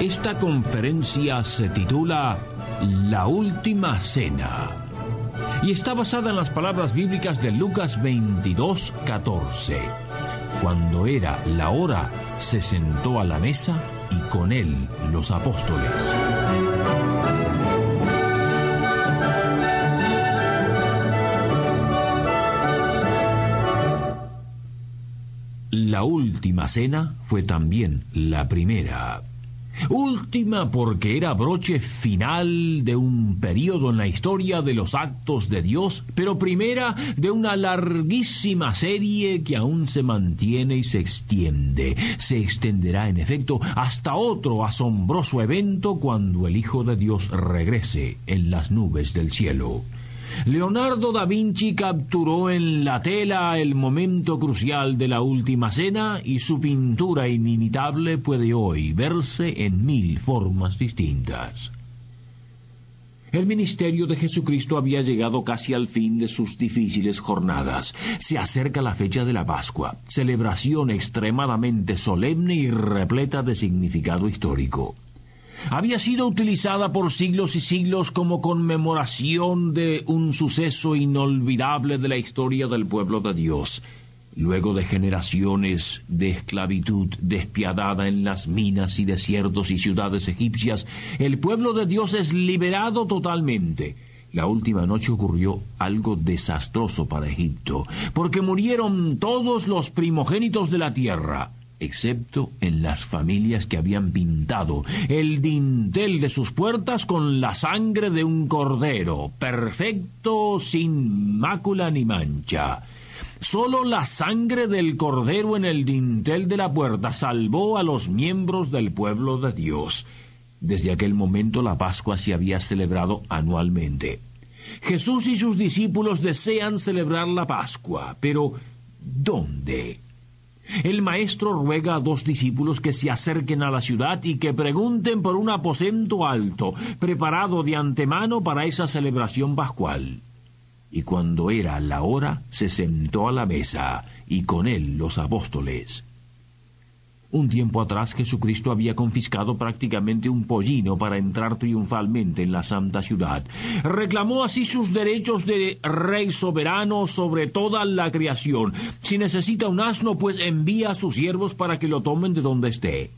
Esta conferencia se titula La Última Cena y está basada en las palabras bíblicas de Lucas 22, 14. Cuando era la hora, se sentó a la mesa y con él los apóstoles. La última cena fue también la primera. Última porque era broche final de un periodo en la historia de los actos de Dios, pero primera de una larguísima serie que aún se mantiene y se extiende. Se extenderá en efecto hasta otro asombroso evento cuando el Hijo de Dios regrese en las nubes del cielo. Leonardo da Vinci capturó en la tela el momento crucial de la última cena y su pintura inimitable puede hoy verse en mil formas distintas. El ministerio de Jesucristo había llegado casi al fin de sus difíciles jornadas. Se acerca la fecha de la Pascua, celebración extremadamente solemne y repleta de significado histórico había sido utilizada por siglos y siglos como conmemoración de un suceso inolvidable de la historia del pueblo de Dios. Luego de generaciones de esclavitud despiadada en las minas y desiertos y ciudades egipcias, el pueblo de Dios es liberado totalmente. La última noche ocurrió algo desastroso para Egipto, porque murieron todos los primogénitos de la tierra excepto en las familias que habían pintado el dintel de sus puertas con la sangre de un cordero, perfecto, sin mácula ni mancha. Solo la sangre del cordero en el dintel de la puerta salvó a los miembros del pueblo de Dios. Desde aquel momento la Pascua se había celebrado anualmente. Jesús y sus discípulos desean celebrar la Pascua, pero ¿dónde? El maestro ruega a dos discípulos que se acerquen a la ciudad y que pregunten por un aposento alto, preparado de antemano para esa celebración pascual. Y cuando era la hora, se sentó a la mesa, y con él los apóstoles. Un tiempo atrás Jesucristo había confiscado prácticamente un pollino para entrar triunfalmente en la santa ciudad. Reclamó así sus derechos de rey soberano sobre toda la creación. Si necesita un asno, pues envía a sus siervos para que lo tomen de donde esté.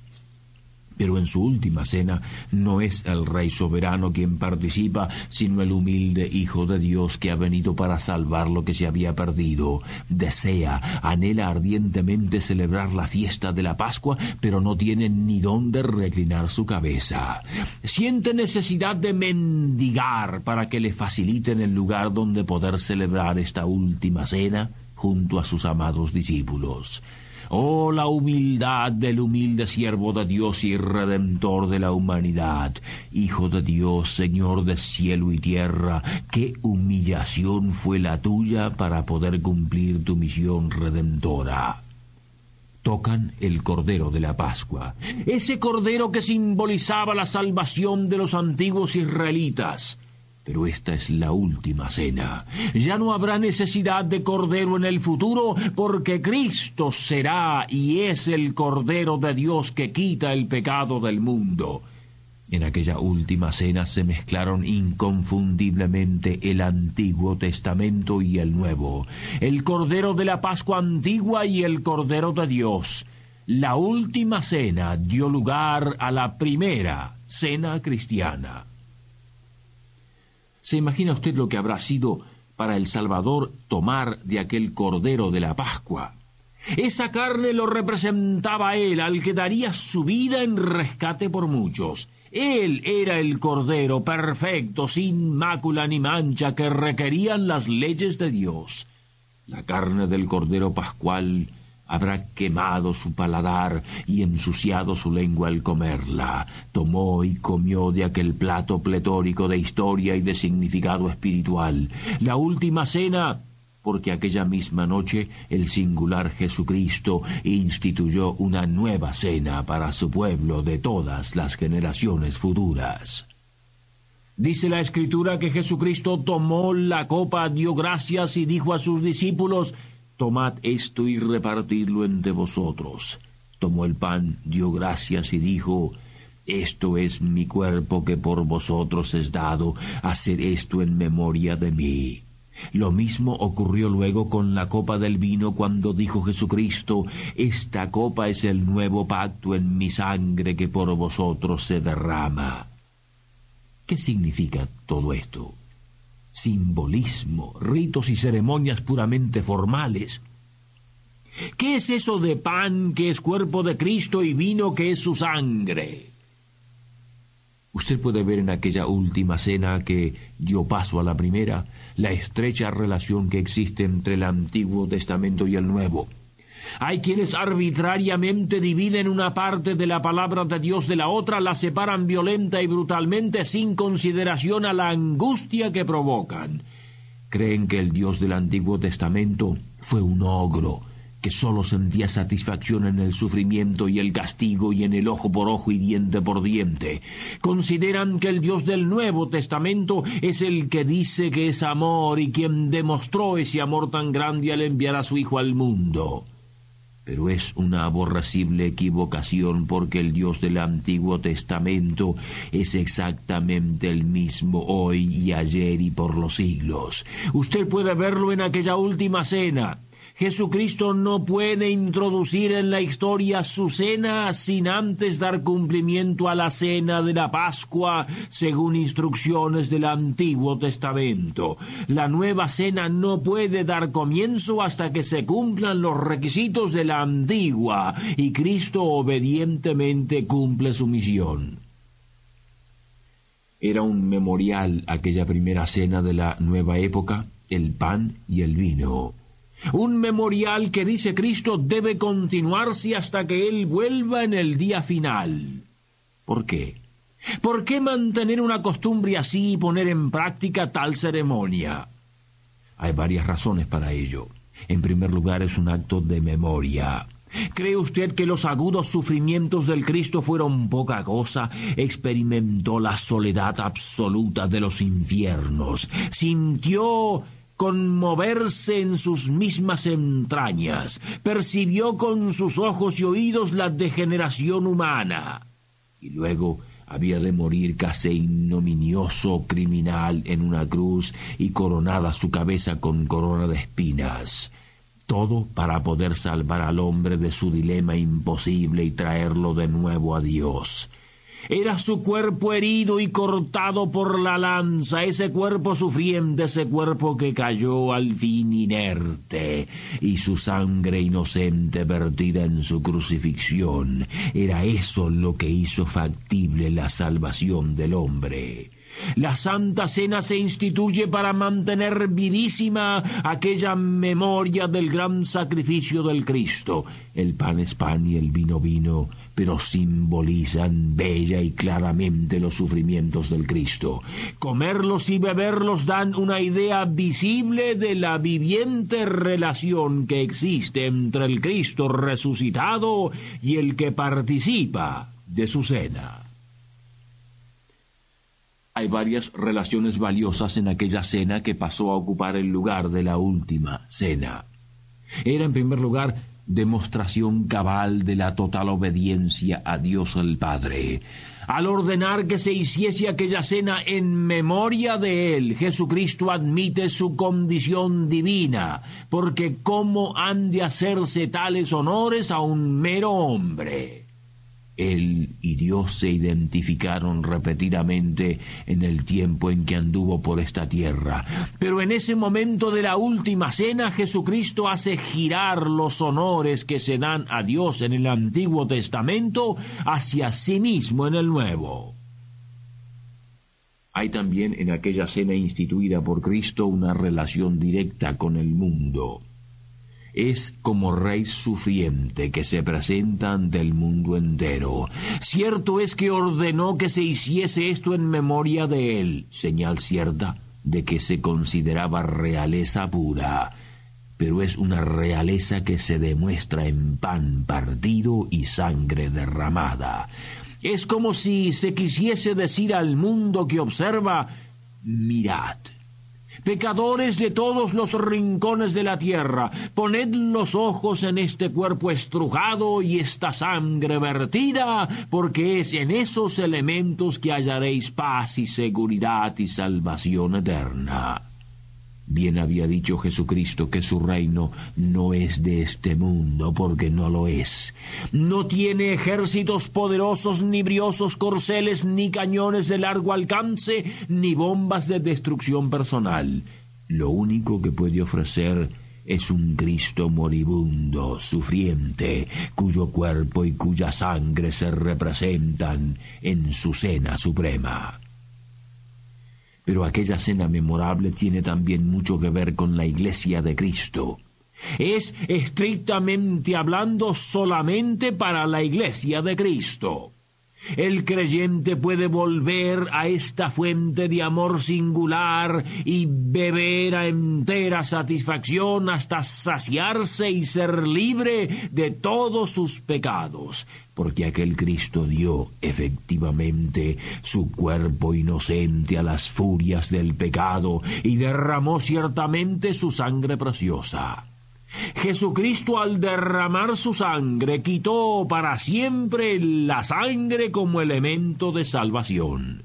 Pero en su última cena no es el rey soberano quien participa, sino el humilde Hijo de Dios que ha venido para salvar lo que se había perdido. Desea, anhela ardientemente celebrar la fiesta de la Pascua, pero no tiene ni dónde reclinar su cabeza. Siente necesidad de mendigar para que le faciliten el lugar donde poder celebrar esta última cena junto a sus amados discípulos. Oh, la humildad del humilde siervo de Dios y redentor de la humanidad. Hijo de Dios, Señor de cielo y tierra, qué humillación fue la tuya para poder cumplir tu misión redentora tocan el Cordero de la Pascua, ese Cordero que simbolizaba la salvación de los antiguos israelitas. Pero esta es la última cena. Ya no habrá necesidad de cordero en el futuro, porque Cristo será y es el Cordero de Dios que quita el pecado del mundo. En aquella última cena se mezclaron inconfundiblemente el Antiguo Testamento y el Nuevo, el Cordero de la Pascua antigua y el Cordero de Dios. La última cena dio lugar a la primera cena cristiana. ¿Se imagina usted lo que habrá sido para el Salvador tomar de aquel cordero de la Pascua? Esa carne lo representaba él, al que daría su vida en rescate por muchos. Él era el cordero perfecto, sin mácula ni mancha, que requerían las leyes de Dios. La carne del cordero pascual habrá quemado su paladar y ensuciado su lengua al comerla. Tomó y comió de aquel plato pletórico de historia y de significado espiritual. La última cena porque aquella misma noche el singular Jesucristo instituyó una nueva cena para su pueblo de todas las generaciones futuras. Dice la Escritura que Jesucristo tomó la copa, dio gracias y dijo a sus discípulos, Tomad esto y repartidlo entre vosotros. Tomó el pan, dio gracias y dijo, Esto es mi cuerpo que por vosotros es dado, hacer esto en memoria de mí. Lo mismo ocurrió luego con la copa del vino cuando dijo Jesucristo, Esta copa es el nuevo pacto en mi sangre que por vosotros se derrama. ¿Qué significa todo esto? Simbolismo, ritos y ceremonias puramente formales. ¿Qué es eso de pan que es cuerpo de Cristo y vino que es su sangre? Usted puede ver en aquella última cena que dio paso a la primera la estrecha relación que existe entre el Antiguo Testamento y el Nuevo. Hay quienes arbitrariamente dividen una parte de la palabra de Dios de la otra, la separan violenta y brutalmente sin consideración a la angustia que provocan. Creen que el Dios del Antiguo Testamento fue un ogro, que sólo sentía satisfacción en el sufrimiento y el castigo y en el ojo por ojo y diente por diente. Consideran que el Dios del Nuevo Testamento es el que dice que es amor y quien demostró ese amor tan grande al enviar a su Hijo al mundo pero es una aborrecible equivocación porque el Dios del Antiguo Testamento es exactamente el mismo hoy y ayer y por los siglos. Usted puede verlo en aquella última cena. Jesucristo no puede introducir en la historia su cena sin antes dar cumplimiento a la cena de la Pascua según instrucciones del Antiguo Testamento. La nueva cena no puede dar comienzo hasta que se cumplan los requisitos de la antigua y Cristo obedientemente cumple su misión. Era un memorial aquella primera cena de la nueva época, el pan y el vino. Un memorial que dice Cristo debe continuarse hasta que Él vuelva en el día final. ¿Por qué? ¿Por qué mantener una costumbre así y poner en práctica tal ceremonia? Hay varias razones para ello. En primer lugar, es un acto de memoria. ¿Cree usted que los agudos sufrimientos del Cristo fueron poca cosa? Experimentó la soledad absoluta de los infiernos, sintió conmoverse en sus mismas entrañas, percibió con sus ojos y oídos la degeneración humana, y luego había de morir casi ignominioso criminal en una cruz y coronada su cabeza con corona de espinas. Todo para poder salvar al hombre de su dilema imposible y traerlo de nuevo a Dios. Era su cuerpo herido y cortado por la lanza, ese cuerpo sufriente, ese cuerpo que cayó al fin inerte, y su sangre inocente vertida en su crucifixión. Era eso lo que hizo factible la salvación del hombre. La Santa Cena se instituye para mantener vivísima aquella memoria del gran sacrificio del Cristo. El pan es pan y el vino vino, pero simbolizan bella y claramente los sufrimientos del Cristo. Comerlos y beberlos dan una idea visible de la viviente relación que existe entre el Cristo resucitado y el que participa de su cena. Hay varias relaciones valiosas en aquella cena que pasó a ocupar el lugar de la última cena. Era en primer lugar demostración cabal de la total obediencia a Dios el Padre. Al ordenar que se hiciese aquella cena en memoria de Él, Jesucristo admite su condición divina, porque ¿cómo han de hacerse tales honores a un mero hombre? Él y Dios se identificaron repetidamente en el tiempo en que anduvo por esta tierra. Pero en ese momento de la última cena Jesucristo hace girar los honores que se dan a Dios en el Antiguo Testamento hacia sí mismo en el Nuevo. Hay también en aquella cena instituida por Cristo una relación directa con el mundo. Es como rey sufriente que se presenta ante el mundo entero. Cierto es que ordenó que se hiciese esto en memoria de él, señal cierta de que se consideraba realeza pura, pero es una realeza que se demuestra en pan partido y sangre derramada. Es como si se quisiese decir al mundo que observa, mirad, pecadores de todos los rincones de la tierra, poned los ojos en este cuerpo estrujado y esta sangre vertida, porque es en esos elementos que hallaréis paz y seguridad y salvación eterna. Bien había dicho Jesucristo que su reino no es de este mundo, porque no lo es. No tiene ejércitos poderosos, ni briosos corceles, ni cañones de largo alcance, ni bombas de destrucción personal. Lo único que puede ofrecer es un Cristo moribundo, sufriente, cuyo cuerpo y cuya sangre se representan en su cena suprema. Pero aquella cena memorable tiene también mucho que ver con la iglesia de Cristo. Es estrictamente hablando solamente para la iglesia de Cristo. El creyente puede volver a esta fuente de amor singular y beber a entera satisfacción hasta saciarse y ser libre de todos sus pecados, porque aquel Cristo dio efectivamente su cuerpo inocente a las furias del pecado y derramó ciertamente su sangre preciosa. Jesucristo al derramar su sangre quitó para siempre la sangre como elemento de salvación.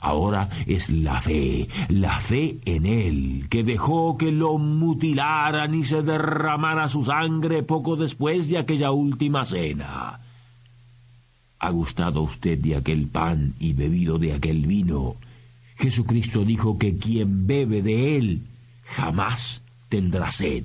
Ahora es la fe, la fe en Él, que dejó que lo mutilaran y se derramara su sangre poco después de aquella última cena. ¿Ha gustado usted de aquel pan y bebido de aquel vino? Jesucristo dijo que quien bebe de Él jamás tendrá sed.